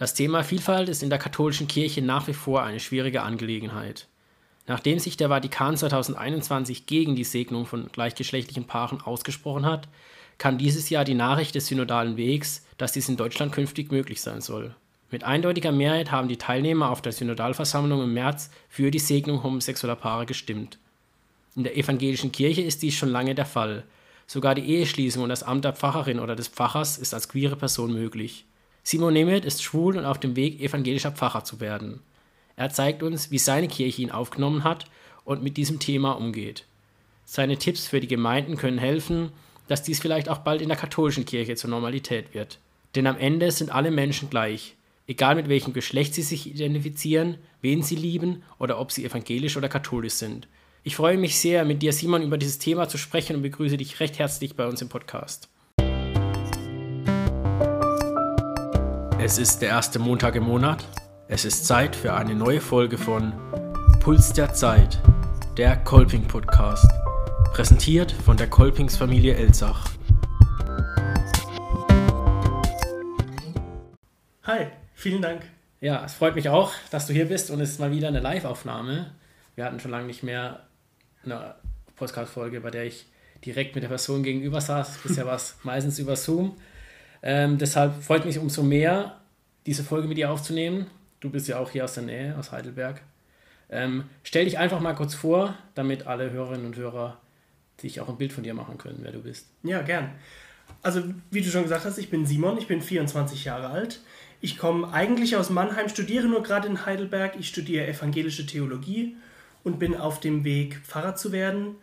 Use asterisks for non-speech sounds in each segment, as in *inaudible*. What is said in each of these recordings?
Das Thema Vielfalt ist in der katholischen Kirche nach wie vor eine schwierige Angelegenheit. Nachdem sich der Vatikan 2021 gegen die Segnung von gleichgeschlechtlichen Paaren ausgesprochen hat, kam dieses Jahr die Nachricht des synodalen Wegs, dass dies in Deutschland künftig möglich sein soll. Mit eindeutiger Mehrheit haben die Teilnehmer auf der Synodalversammlung im März für die Segnung homosexueller Paare gestimmt. In der evangelischen Kirche ist dies schon lange der Fall. Sogar die Eheschließung und das Amt der Pfarrerin oder des Pfarrers ist als queere Person möglich. Simon Nemeth ist schwul und auf dem Weg, evangelischer Pfarrer zu werden. Er zeigt uns, wie seine Kirche ihn aufgenommen hat und mit diesem Thema umgeht. Seine Tipps für die Gemeinden können helfen, dass dies vielleicht auch bald in der katholischen Kirche zur Normalität wird. Denn am Ende sind alle Menschen gleich, egal mit welchem Geschlecht sie sich identifizieren, wen sie lieben oder ob sie evangelisch oder katholisch sind. Ich freue mich sehr, mit dir, Simon, über dieses Thema zu sprechen und begrüße dich recht herzlich bei uns im Podcast. Es ist der erste Montag im Monat. Es ist Zeit für eine neue Folge von Puls der Zeit, der Kolping Podcast. Präsentiert von der Kolpingsfamilie Elsach. Hi, vielen Dank. Ja, es freut mich auch, dass du hier bist und es ist mal wieder eine Live-Aufnahme. Wir hatten schon lange nicht mehr eine Podcast-Folge, bei der ich direkt mit der Person gegenüber saß. Bisher war es *laughs* meistens über Zoom. Ähm, deshalb freut mich umso mehr, diese Folge mit dir aufzunehmen. Du bist ja auch hier aus der Nähe, aus Heidelberg. Ähm, stell dich einfach mal kurz vor, damit alle Hörerinnen und Hörer sich auch ein Bild von dir machen können, wer du bist. Ja, gern. Also, wie du schon gesagt hast, ich bin Simon, ich bin 24 Jahre alt. Ich komme eigentlich aus Mannheim, studiere nur gerade in Heidelberg. Ich studiere evangelische Theologie und bin auf dem Weg, Pfarrer zu werden.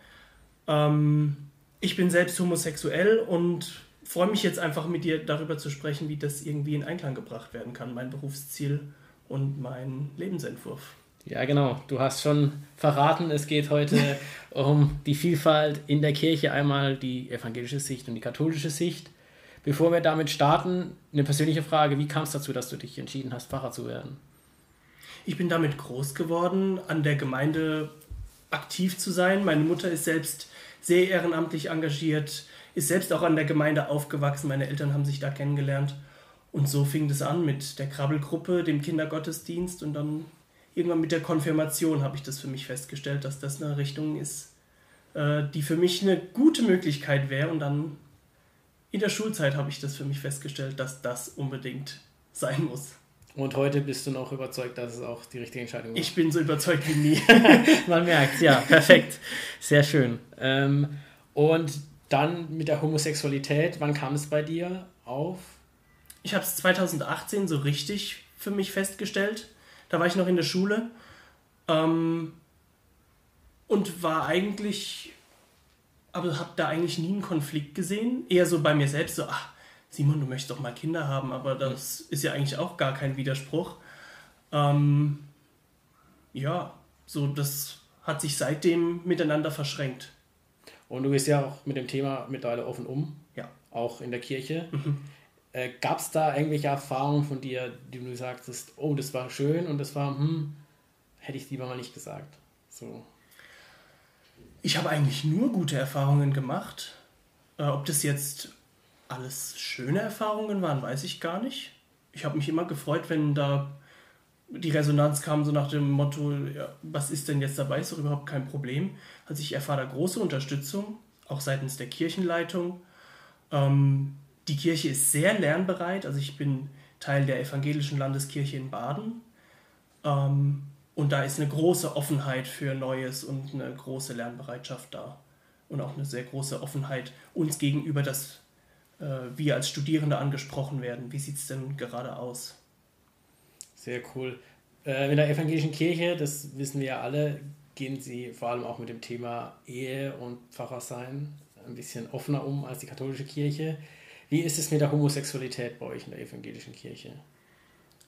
Ähm, ich bin selbst homosexuell und freue mich jetzt einfach mit dir darüber zu sprechen, wie das irgendwie in Einklang gebracht werden kann, mein Berufsziel und mein Lebensentwurf. Ja, genau. Du hast schon verraten, es geht heute *laughs* um die Vielfalt in der Kirche, einmal die evangelische Sicht und die katholische Sicht. Bevor wir damit starten, eine persönliche Frage. Wie kam es dazu, dass du dich entschieden hast, Pfarrer zu werden? Ich bin damit groß geworden, an der Gemeinde aktiv zu sein. Meine Mutter ist selbst sehr ehrenamtlich engagiert, ist selbst auch an der Gemeinde aufgewachsen. Meine Eltern haben sich da kennengelernt. Und so fing das an mit der Krabbelgruppe, dem Kindergottesdienst und dann irgendwann mit der Konfirmation habe ich das für mich festgestellt, dass das eine Richtung ist, äh, die für mich eine gute Möglichkeit wäre. Und dann in der Schulzeit habe ich das für mich festgestellt, dass das unbedingt sein muss. Und heute bist du noch überzeugt, dass es auch die richtige Entscheidung war? Ich bin so überzeugt wie nie. *laughs* Man merkt, ja, perfekt. *laughs* Sehr schön. Ähm, und dann mit der Homosexualität, wann kam es bei dir auf? Ich habe es 2018 so richtig für mich festgestellt. Da war ich noch in der Schule ähm, und war eigentlich, aber habe da eigentlich nie einen Konflikt gesehen. Eher so bei mir selbst so, ach, Simon, du möchtest doch mal Kinder haben, aber das ist ja eigentlich auch gar kein Widerspruch. Ähm, ja, so das hat sich seitdem miteinander verschränkt. Und du gehst ja auch mit dem Thema mittlerweile offen um. Ja. Auch in der Kirche. Mhm. Äh, Gab es da irgendwelche Erfahrungen von dir, die du sagtest, oh, das war schön und das war, hm, hätte ich lieber mal nicht gesagt. So. Ich habe eigentlich nur gute Erfahrungen gemacht. Äh, ob das jetzt alles schöne Erfahrungen waren, weiß ich gar nicht. Ich habe mich immer gefreut, wenn da die Resonanz kam, so nach dem Motto, ja, was ist denn jetzt dabei, ist doch überhaupt kein Problem. Also ich erfahre da große Unterstützung, auch seitens der Kirchenleitung. Ähm, die Kirche ist sehr lernbereit, also ich bin Teil der evangelischen Landeskirche in Baden. Ähm, und da ist eine große Offenheit für Neues und eine große Lernbereitschaft da. Und auch eine sehr große Offenheit uns gegenüber, dass äh, wir als Studierende angesprochen werden. Wie sieht es denn gerade aus? Sehr cool. Äh, in der evangelischen Kirche, das wissen wir ja alle, gehen sie vor allem auch mit dem Thema Ehe und Pfarrersein ein bisschen offener um als die katholische Kirche. Wie ist es mit der Homosexualität bei euch in der evangelischen Kirche?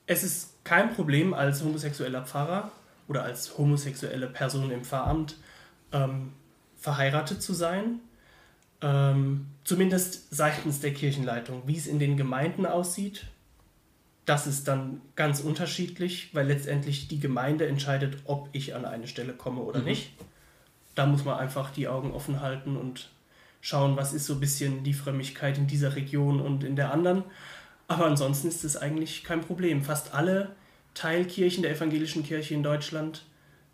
Es ist kein Problem als homosexueller Pfarrer oder als homosexuelle Person im Pfarramt ähm, verheiratet zu sein. Ähm, zumindest seitens der Kirchenleitung. Wie es in den Gemeinden aussieht, das ist dann ganz unterschiedlich, weil letztendlich die Gemeinde entscheidet, ob ich an eine Stelle komme oder mhm. nicht. Da muss man einfach die Augen offen halten und schauen, was ist so ein bisschen die Frömmigkeit in dieser Region und in der anderen. Aber ansonsten ist es eigentlich kein Problem. Fast alle Teilkirchen der evangelischen Kirche in Deutschland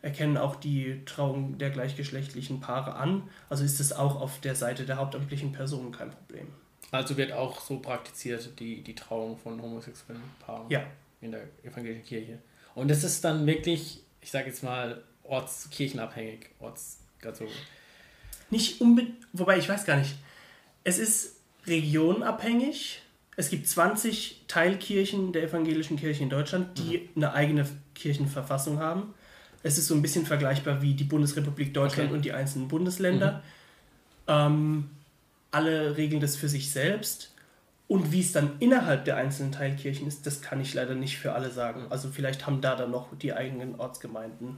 erkennen auch die Trauung der gleichgeschlechtlichen Paare an. Also ist es auch auf der Seite der hauptamtlichen Personen kein Problem. Also wird auch so praktiziert die, die Trauung von homosexuellen Paaren ja. in der evangelischen Kirche. Und das ist dann wirklich, ich sage jetzt mal, ortskirchenabhängig. Orts, also Nicht unbedingt, wobei ich weiß gar nicht. Es ist regionabhängig. Es gibt 20 Teilkirchen der evangelischen Kirche in Deutschland, die mhm. eine eigene Kirchenverfassung haben. Es ist so ein bisschen vergleichbar wie die Bundesrepublik Deutschland okay. und die einzelnen Bundesländer. Mhm. Ähm, alle regeln das für sich selbst. Und wie es dann innerhalb der einzelnen Teilkirchen ist, das kann ich leider nicht für alle sagen. Also vielleicht haben da dann noch die eigenen Ortsgemeinden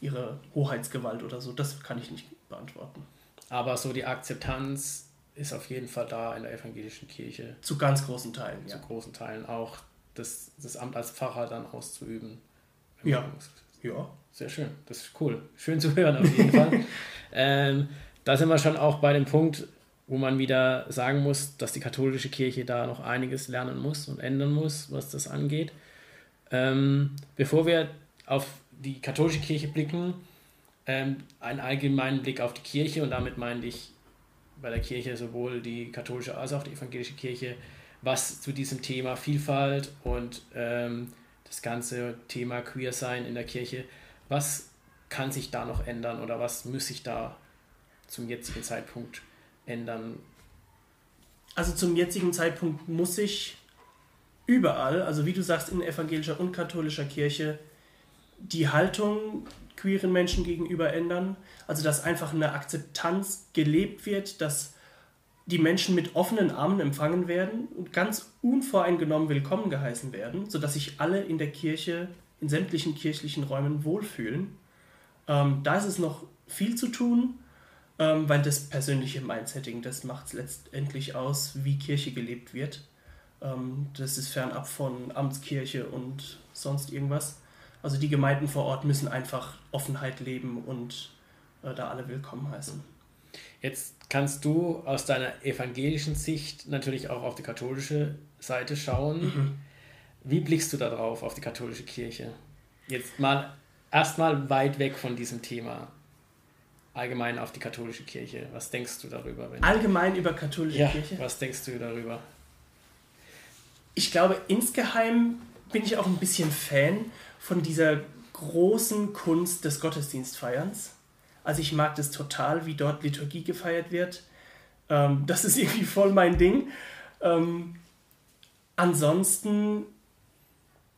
ihre Hoheitsgewalt oder so. Das kann ich nicht beantworten. Aber so die Akzeptanz ist auf jeden Fall da in der evangelischen Kirche. Zu ganz großen Teilen, ja. Zu großen Teilen auch das, das Amt als Pfarrer dann auszuüben. Ja. Ja. Sehr schön. Das ist cool. Schön zu hören auf jeden Fall. *laughs* ähm, da sind wir schon auch bei dem Punkt, wo man wieder sagen muss, dass die katholische Kirche da noch einiges lernen muss und ändern muss, was das angeht. Ähm, bevor wir auf die katholische Kirche blicken, ähm, einen allgemeinen Blick auf die Kirche und damit meine ich bei der Kirche sowohl die katholische als auch die evangelische Kirche, was zu diesem Thema Vielfalt und ähm, das ganze Thema Queer sein in der Kirche, was kann sich da noch ändern oder was muss sich da zum jetzigen Zeitpunkt ändern? Also zum jetzigen Zeitpunkt muss sich überall, also wie du sagst, in evangelischer und katholischer Kirche, die Haltung queeren Menschen gegenüber ändern. Also dass einfach eine Akzeptanz gelebt wird, dass die Menschen mit offenen Armen empfangen werden und ganz unvoreingenommen willkommen geheißen werden, sodass sich alle in der Kirche, in sämtlichen kirchlichen Räumen wohlfühlen. Ähm, da ist es noch viel zu tun, ähm, weil das persönliche Mindsetting, das macht es letztendlich aus, wie Kirche gelebt wird. Ähm, das ist fernab von Amtskirche und sonst irgendwas. Also die Gemeinden vor Ort müssen einfach Offenheit leben und äh, da alle willkommen heißen. Jetzt kannst du aus deiner evangelischen Sicht natürlich auch auf die katholische Seite schauen. Mhm. Wie blickst du da drauf, auf die katholische Kirche? Jetzt mal erstmal weit weg von diesem Thema. Allgemein auf die katholische Kirche. Was denkst du darüber? Allgemein über katholische ja, Kirche? Was denkst du darüber? Ich glaube, insgeheim bin ich auch ein bisschen Fan von dieser großen Kunst des Gottesdienstfeierns. Also ich mag das total, wie dort Liturgie gefeiert wird. Ähm, das ist irgendwie voll mein Ding. Ähm, ansonsten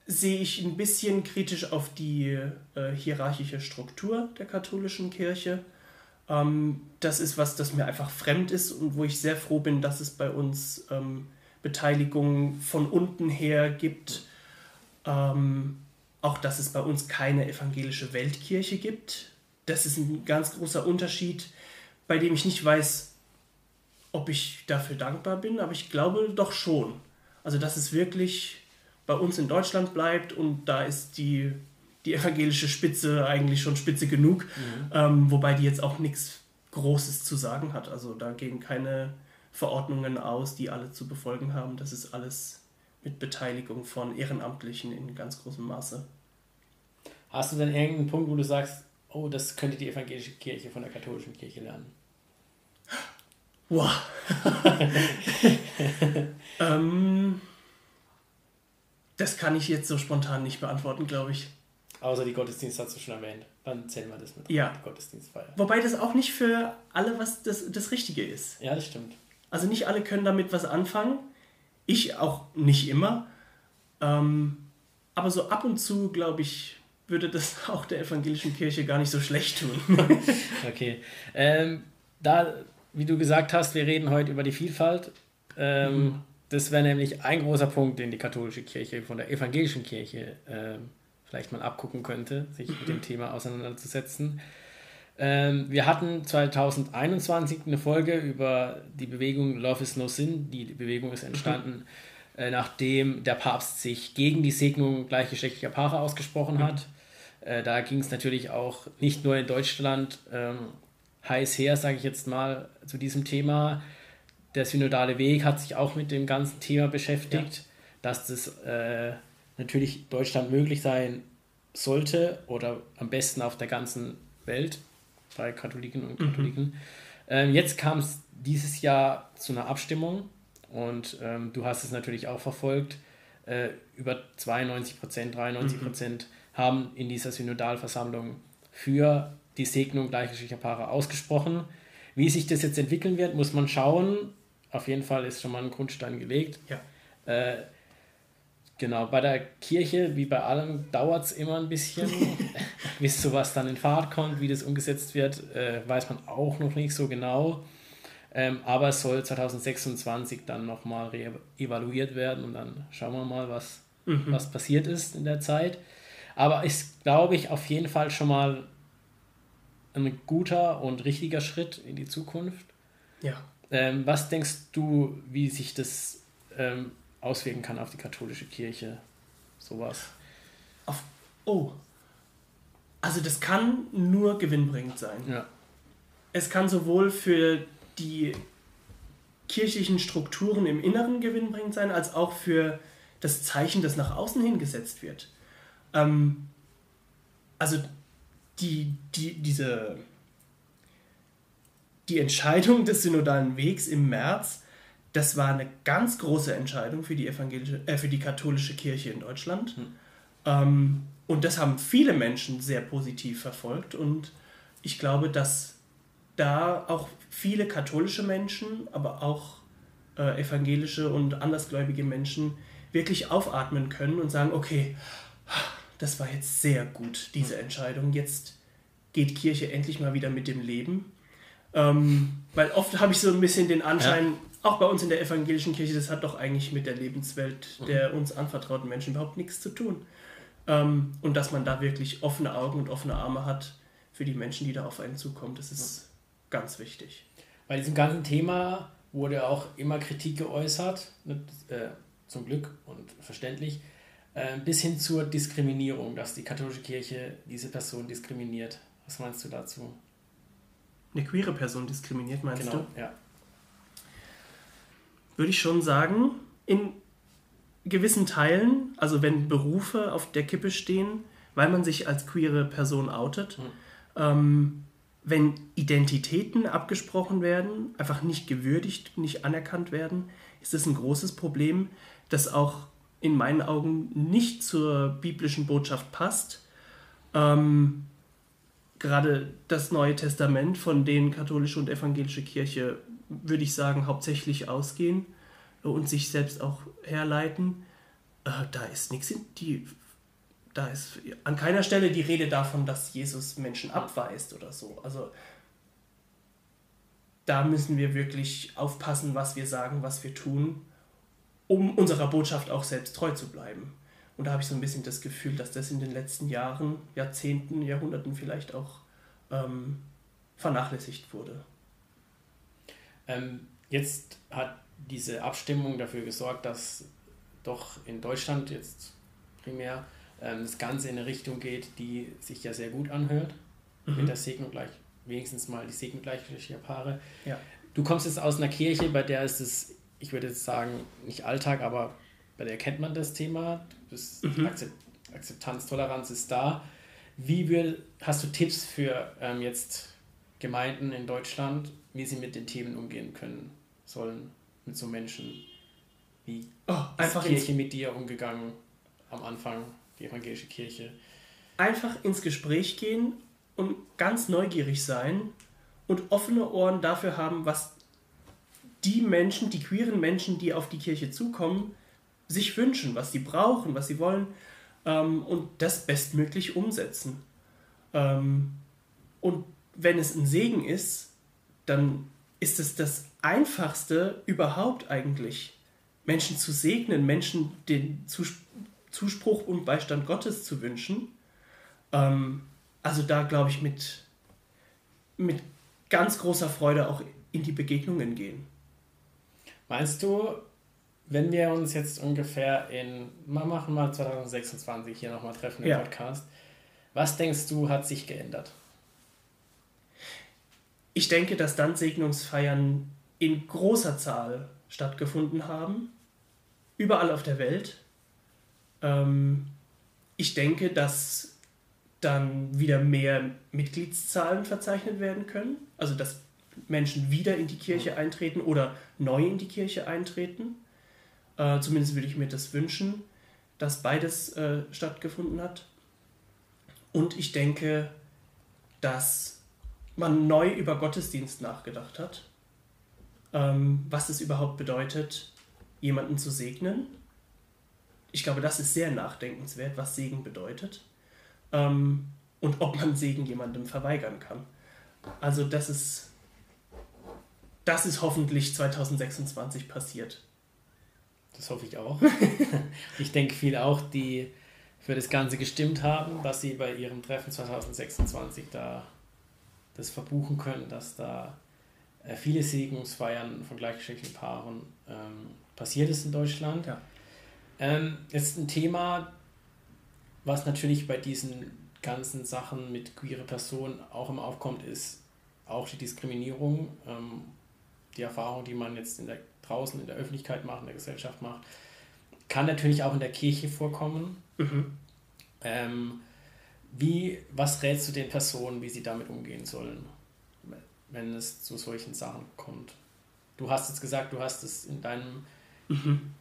sehe ich ein bisschen kritisch auf die äh, hierarchische Struktur der katholischen Kirche. Ähm, das ist was, das mir einfach fremd ist und wo ich sehr froh bin, dass es bei uns ähm, Beteiligung von unten her gibt. Ähm, auch, dass es bei uns keine evangelische Weltkirche gibt. Das ist ein ganz großer Unterschied, bei dem ich nicht weiß, ob ich dafür dankbar bin, aber ich glaube doch schon. Also, dass es wirklich bei uns in Deutschland bleibt und da ist die, die evangelische Spitze eigentlich schon spitze genug, mhm. ähm, wobei die jetzt auch nichts Großes zu sagen hat. Also, da gehen keine Verordnungen aus, die alle zu befolgen haben. Das ist alles mit Beteiligung von Ehrenamtlichen in ganz großem Maße. Hast du denn irgendeinen Punkt, wo du sagst, oh, das könnte die evangelische Kirche von der katholischen Kirche lernen? Wow. *laughs* *laughs* ähm, das kann ich jetzt so spontan nicht beantworten, glaube ich. Außer die Gottesdienste hast du schon erwähnt. Dann zählen wir das mit ja. Gottesdienstfeier. Wobei das auch nicht für alle was das, das Richtige ist. Ja, das stimmt. Also nicht alle können damit was anfangen. Ich auch nicht immer. Ähm, aber so ab und zu, glaube ich, würde das *laughs* auch der evangelischen Kirche gar nicht so schlecht tun. *laughs* okay. Ähm, da, wie du gesagt hast, wir reden heute über die Vielfalt. Ähm, mhm. Das wäre nämlich ein großer Punkt, den die katholische Kirche von der evangelischen Kirche ähm, vielleicht mal abgucken könnte, sich mit dem Thema auseinanderzusetzen. Ähm, wir hatten 2021 eine Folge über die Bewegung Love is No Sin. Die Bewegung ist entstanden, mhm. äh, nachdem der Papst sich gegen die Segnung gleichgeschlechtlicher Paare ausgesprochen mhm. hat. Äh, da ging es natürlich auch nicht nur in Deutschland ähm, heiß her, sage ich jetzt mal, zu diesem Thema. Der synodale Weg hat sich auch mit dem ganzen Thema beschäftigt. Ja. dass das äh, natürlich Deutschland möglich sein sollte oder am besten auf der ganzen Welt bei Katholiken und mhm. Katholiken. Mhm. Ähm, jetzt kam es dieses Jahr zu einer Abstimmung und ähm, du hast es natürlich auch verfolgt. Äh, über 92 Prozent, 93 Prozent mhm. haben in dieser Synodalversammlung für die Segnung gleichgeschlechtlicher Paare ausgesprochen. Wie sich das jetzt entwickeln wird, muss man schauen. Auf jeden Fall ist schon mal ein Grundstein gelegt. Ja. Äh, genau, bei der Kirche, wie bei allem, dauert es immer ein bisschen, *laughs* *laughs* bis sowas dann in Fahrt kommt, wie das umgesetzt wird, äh, weiß man auch noch nicht so genau. Ähm, aber es soll 2026 dann nochmal evaluiert werden und dann schauen wir mal, was, mhm. was passiert ist in der Zeit. Aber ist, glaube ich, auf jeden Fall schon mal ein guter und richtiger Schritt in die Zukunft. Ja. Ähm, was denkst du, wie sich das ähm, auswirken kann auf die katholische Kirche? Sowas. Auf, oh. Also das kann nur gewinnbringend sein. Ja. Es kann sowohl für die kirchlichen Strukturen im Inneren gewinnbringend sein, als auch für das Zeichen, das nach außen hingesetzt wird. Ähm, also die, die, diese, die Entscheidung des synodalen Wegs im März, das war eine ganz große Entscheidung für die, evangelische, äh, für die katholische Kirche in Deutschland. Hm. Ähm, und das haben viele Menschen sehr positiv verfolgt. Und ich glaube, dass da auch viele katholische Menschen, aber auch äh, evangelische und andersgläubige Menschen wirklich aufatmen können und sagen, okay, das war jetzt sehr gut, diese Entscheidung. Jetzt geht Kirche endlich mal wieder mit dem Leben. Ähm, weil oft habe ich so ein bisschen den Anschein, ja. Auch bei uns in der evangelischen Kirche, das hat doch eigentlich mit der Lebenswelt der uns anvertrauten Menschen überhaupt nichts zu tun. Ähm, und dass man da wirklich offene Augen und offene Arme hat für die Menschen, die da auf einen zukommen, das ist ja. ganz wichtig. Bei diesem ganzen Thema wurde auch immer Kritik geäußert, ne, äh, zum Glück und verständlich, äh, bis hin zur Diskriminierung, dass die katholische Kirche diese Person diskriminiert. Was meinst du dazu? Eine queere Person diskriminiert, meinst genau, du? Ja. Würde ich schon sagen, in gewissen Teilen, also wenn Berufe auf der Kippe stehen, weil man sich als queere Person outet, mhm. ähm, wenn Identitäten abgesprochen werden, einfach nicht gewürdigt, nicht anerkannt werden, ist das ein großes Problem, das auch in meinen Augen nicht zur biblischen Botschaft passt. Ähm, gerade das Neue Testament, von denen katholische und evangelische Kirche, würde ich sagen, hauptsächlich ausgehen und sich selbst auch herleiten, äh, da ist nichts, die, da ist an keiner Stelle die Rede davon, dass Jesus Menschen abweist oder so. Also da müssen wir wirklich aufpassen, was wir sagen, was wir tun um unserer Botschaft auch selbst treu zu bleiben. Und da habe ich so ein bisschen das Gefühl, dass das in den letzten Jahren, Jahrzehnten, Jahrhunderten vielleicht auch ähm, vernachlässigt wurde. Ähm, jetzt hat diese Abstimmung dafür gesorgt, dass doch in Deutschland jetzt primär ähm, das Ganze in eine Richtung geht, die sich ja sehr gut anhört. Mhm. Mit der Segnung gleich, wenigstens mal die Segnung gleichgeschlechtlicher Paare. Ja. Du kommst jetzt aus einer Kirche, bei der ist es ich würde jetzt sagen, nicht Alltag, aber bei der kennt man das Thema. Das mhm. Akzeptanz, Toleranz ist da. Wie will, hast du Tipps für ähm, jetzt Gemeinden in Deutschland, wie sie mit den Themen umgehen können sollen, mit so Menschen? Wie oh, ist die Kirche mit dir umgegangen am Anfang, die evangelische Kirche? Einfach ins Gespräch gehen und ganz neugierig sein und offene Ohren dafür haben, was die Menschen, die queeren Menschen, die auf die Kirche zukommen, sich wünschen, was sie brauchen, was sie wollen ähm, und das bestmöglich umsetzen. Ähm, und wenn es ein Segen ist, dann ist es das Einfachste überhaupt eigentlich, Menschen zu segnen, Menschen den Zuspruch und Beistand Gottes zu wünschen. Ähm, also da glaube ich mit, mit ganz großer Freude auch in die Begegnungen gehen. Meinst du, wenn wir uns jetzt ungefähr in, mal machen mal 2026 hier nochmal treffen im ja. Podcast, was denkst du, hat sich geändert? Ich denke, dass dann Segnungsfeiern in großer Zahl stattgefunden haben. überall auf der Welt. Ähm, ich denke, dass dann wieder mehr Mitgliedszahlen verzeichnet werden können. Also dass Menschen wieder in die Kirche eintreten oder neu in die Kirche eintreten. Äh, zumindest würde ich mir das wünschen, dass beides äh, stattgefunden hat. Und ich denke, dass man neu über Gottesdienst nachgedacht hat, ähm, was es überhaupt bedeutet, jemanden zu segnen. Ich glaube, das ist sehr nachdenkenswert, was Segen bedeutet ähm, und ob man Segen jemandem verweigern kann. Also das ist, das ist hoffentlich 2026 passiert. Das hoffe ich auch. *laughs* ich denke viel auch, die für das Ganze gestimmt haben, dass sie bei ihrem Treffen 2026 da das verbuchen können, dass da äh, viele Segnungsfeiern von gleichgeschlechtlichen Paaren ähm, passiert ist in Deutschland. Ja. Ähm, jetzt ein Thema, was natürlich bei diesen ganzen Sachen mit queere Personen auch immer aufkommt, ist auch die Diskriminierung, ähm, die Erfahrung, die man jetzt in der, draußen in der Öffentlichkeit macht, in der Gesellschaft macht, kann natürlich auch in der Kirche vorkommen. Mhm. Ähm, wie, was rätst du den Personen, wie sie damit umgehen sollen, wenn es zu solchen Sachen kommt? Du hast jetzt gesagt, du hast es in deinem mhm.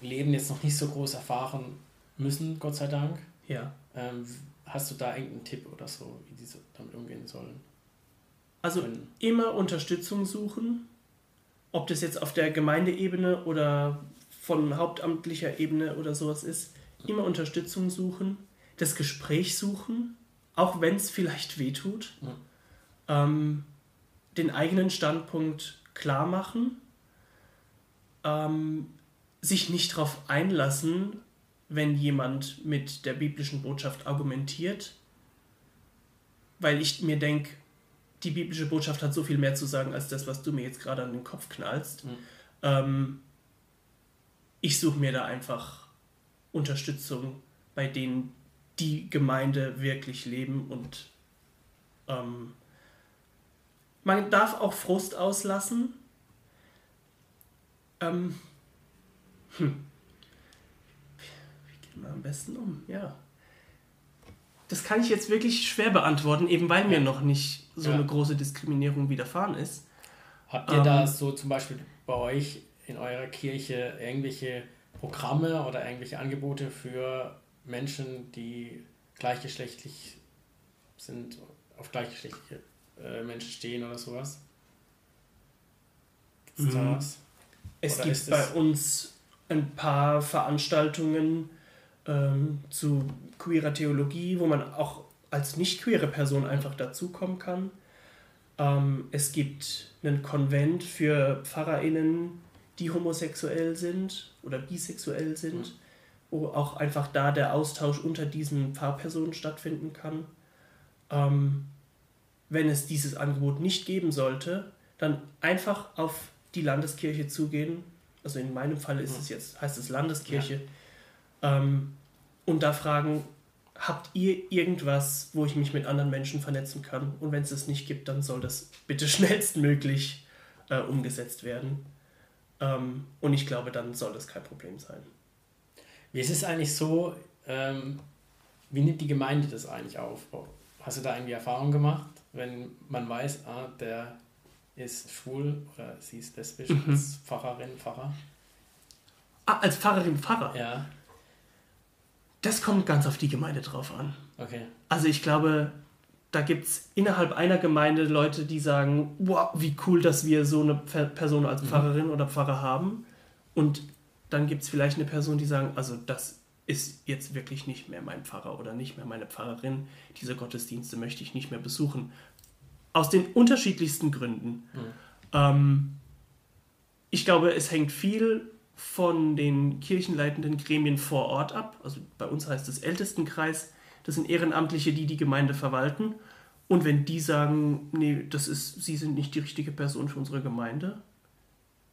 Leben jetzt noch nicht so groß erfahren müssen, Gott sei Dank. Ja. Ähm, hast du da irgendeinen Tipp oder so, wie die damit umgehen sollen? Also wenn, immer Unterstützung suchen, ob das jetzt auf der Gemeindeebene oder von hauptamtlicher Ebene oder sowas ist, immer Unterstützung suchen, das Gespräch suchen, auch wenn es vielleicht wehtut, ja. ähm, den eigenen Standpunkt klar machen, ähm, sich nicht darauf einlassen, wenn jemand mit der biblischen Botschaft argumentiert, weil ich mir denke, die biblische Botschaft hat so viel mehr zu sagen als das, was du mir jetzt gerade an den Kopf knallst. Mhm. Ähm, ich suche mir da einfach Unterstützung bei denen, die Gemeinde wirklich leben und ähm, man darf auch Frust auslassen. Ähm, hm. Wie geht man am besten um? Ja. Das kann ich jetzt wirklich schwer beantworten, eben weil mir noch nicht so ja. eine große Diskriminierung widerfahren ist. Habt ihr ähm, da so zum Beispiel bei euch in eurer Kirche irgendwelche Programme oder irgendwelche Angebote für Menschen, die gleichgeschlechtlich sind, auf gleichgeschlechtliche äh, Menschen stehen oder sowas? Gibt's mhm. was? Es oder gibt bei uns ein paar Veranstaltungen ähm, zu queerer Theologie, wo man auch als nicht queere Person einfach dazukommen kann. Ähm, es gibt einen Konvent für PfarrerInnen, die homosexuell sind oder bisexuell sind, mhm. Wo auch einfach da der Austausch unter diesen Pfarrpersonen stattfinden kann. Ähm, wenn es dieses Angebot nicht geben sollte, dann einfach auf die Landeskirche zugehen. Also in meinem Fall ist mhm. es jetzt, heißt es Landeskirche. Ja. Ähm, und da fragen, habt ihr irgendwas, wo ich mich mit anderen Menschen vernetzen kann? Und wenn es das nicht gibt, dann soll das bitte *laughs* schnellstmöglich äh, umgesetzt werden. Ähm, und ich glaube, dann soll das kein Problem sein. Wie ist es eigentlich so, ähm, wie nimmt die Gemeinde das eigentlich auf? Hast du da irgendwie Erfahrung gemacht, wenn man weiß, ah, der ist schwul oder sie ist lesbisch mhm. als Pfarrerin, Pfarrer? Ah, als Pfarrerin, Pfarrer? Ja. Das kommt ganz auf die Gemeinde drauf an. Okay. Also ich glaube, da gibt es innerhalb einer Gemeinde Leute, die sagen, wow, wie cool, dass wir so eine Person als mhm. Pfarrerin mhm. oder Pfarrer haben. Und dann gibt es vielleicht eine Person, die sagen, also das ist jetzt wirklich nicht mehr mein Pfarrer oder nicht mehr meine Pfarrerin. Diese Gottesdienste möchte ich nicht mehr besuchen. Aus den unterschiedlichsten Gründen. Mhm. Ähm, ich glaube, es hängt viel von den kirchenleitenden Gremien vor Ort ab. Also bei uns heißt es Ältestenkreis. Das sind Ehrenamtliche, die die Gemeinde verwalten. Und wenn die sagen, nee, das ist, sie sind nicht die richtige Person für unsere Gemeinde,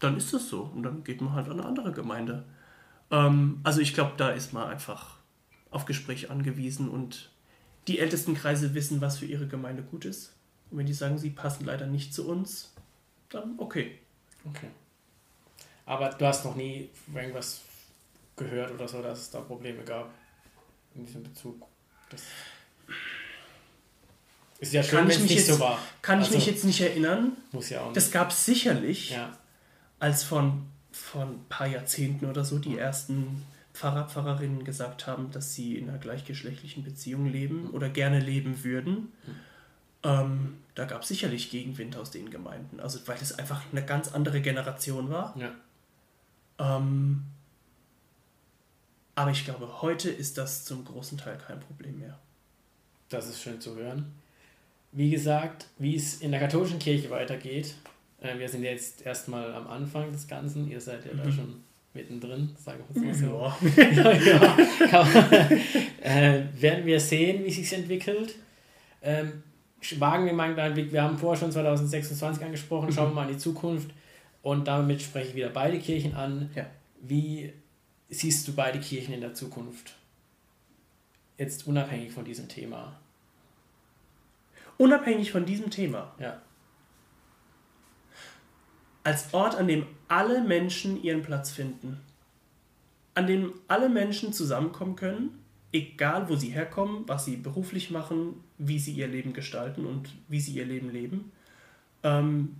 dann ist das so. Und dann geht man halt an eine andere Gemeinde. Ähm, also ich glaube, da ist man einfach auf Gespräch angewiesen und die ältesten Kreise wissen, was für ihre Gemeinde gut ist. Und wenn die sagen, sie passen leider nicht zu uns, dann okay. Okay. Aber du hast noch nie irgendwas gehört oder so, dass es da Probleme gab in diesem Bezug. Das ist ja schön, Kann wenn ich es mich nicht jetzt- so war. Kann ich Also, mich jetzt nicht erinnern. Muss ja auch nicht. Das gab es sicherlich, ja. Als von, von ein paar Jahrzehnten oder so die ersten Pfarrer, Pfarrerinnen gesagt haben, dass sie in einer gleichgeschlechtlichen Beziehung leben oder gerne leben würden. Ähm, da gab es sicherlich Gegenwind aus den Gemeinden. Also weil das einfach eine ganz andere Generation war. ja. Ähm, aber ich glaube, heute ist das zum großen Teil kein Problem mehr. Das ist schön zu hören. Wie gesagt, wie es in der katholischen Kirche weitergeht, äh, wir sind jetzt erstmal am Anfang des Ganzen, ihr seid ja da Mhm. schon mittendrin, sagen wir es mal so. Ja. *laughs* ja, ja. Äh, werden wir sehen, wie sich entwickelt. Ähm, wagen wir mal einen kleinen Blick. Wir haben vorher schon 2026 angesprochen. Schauen wir mal in die Zukunft. Und damit spreche ich wieder beide Kirchen an. Ja. Wie siehst du beide Kirchen in der Zukunft? Jetzt unabhängig von diesem Thema. Unabhängig von diesem Thema. Ja. Als Ort, an dem alle Menschen ihren Platz finden, an dem alle Menschen zusammenkommen können, egal wo sie herkommen, was sie beruflich machen, wie sie ihr Leben gestalten und wie sie ihr Leben leben. Ähm,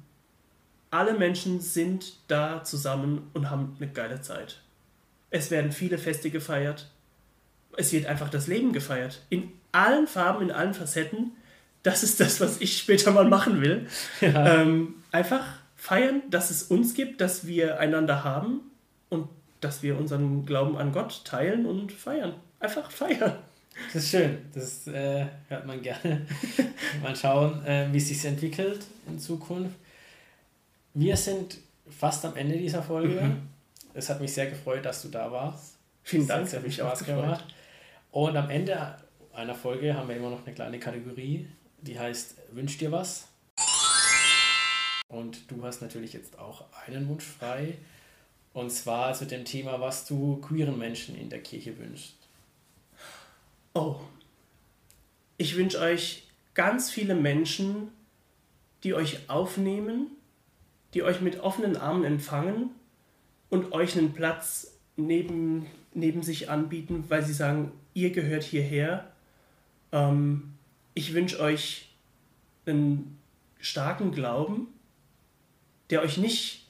alle Menschen sind da zusammen und haben eine geile Zeit. Es werden viele Feste gefeiert. Es wird einfach das Leben gefeiert. In allen Farben, in allen Facetten. Das ist das, was ich später mal machen will. Ähm, einfach feiern, dass es uns gibt, dass wir einander haben und dass wir unseren Glauben an Gott teilen und feiern. Einfach feiern. Das ist schön. Das äh, hört man gerne. *laughs* mal schauen, äh, wie es sich entwickelt in Zukunft. Wir sind fast am Ende dieser Folge. Mhm. Es hat mich sehr gefreut, dass du da warst. Vielen Es hat Dank, sehr viel Spaß gemacht. Und am Ende einer Folge haben wir immer noch eine kleine Kategorie, die heißt Wünsch dir was. Und du hast natürlich jetzt auch einen Wunsch frei. Und zwar zu dem Thema, was du queeren Menschen in der Kirche wünschst. Oh. Ich wünsche euch ganz viele Menschen, die euch aufnehmen, die euch mit offenen Armen empfangen und euch einen Platz neben, neben sich anbieten, weil sie sagen, ihr gehört hierher. Ähm, ich wünsche euch einen starken Glauben, der euch nicht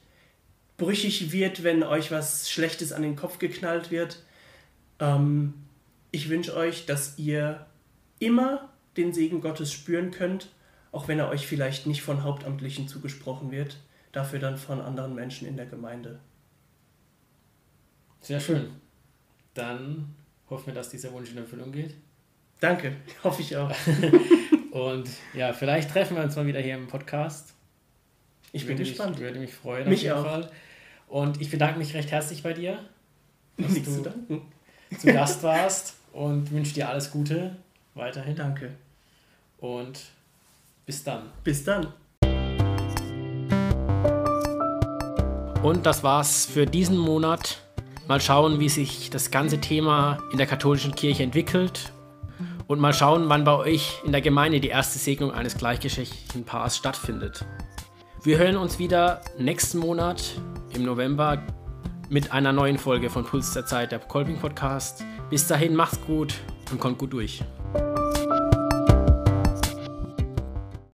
brüchig wird, wenn euch was Schlechtes an den Kopf geknallt wird. Ähm, ich wünsche euch, dass ihr immer den Segen Gottes spüren könnt, auch wenn er euch vielleicht nicht von Hauptamtlichen zugesprochen wird, dafür dann von anderen Menschen in der Gemeinde. Sehr schön. Dann hoffen wir, dass dieser Wunsch in Erfüllung geht. Danke, *laughs* hoffe ich auch. *laughs* Und ja, vielleicht treffen wir uns mal wieder hier im Podcast. Ich bin würde gespannt. Mich, würde mich freuen. Mich auf jeden auch. Fall. Und ich bedanke mich recht herzlich bei dir, dass Nichts du zu zu Gast warst und wünsche dir alles Gute weiterhin. Danke. Und bis dann. Bis dann. Und das war's für diesen Monat. Mal schauen, wie sich das ganze Thema in der katholischen Kirche entwickelt. Und mal schauen, wann bei euch in der Gemeinde die erste Segnung eines gleichgeschlechtlichen Paars stattfindet. Wir hören uns wieder nächsten Monat im November mit einer neuen Folge von Puls der Zeit, der Kolping Podcast. Bis dahin, macht's gut und kommt gut durch.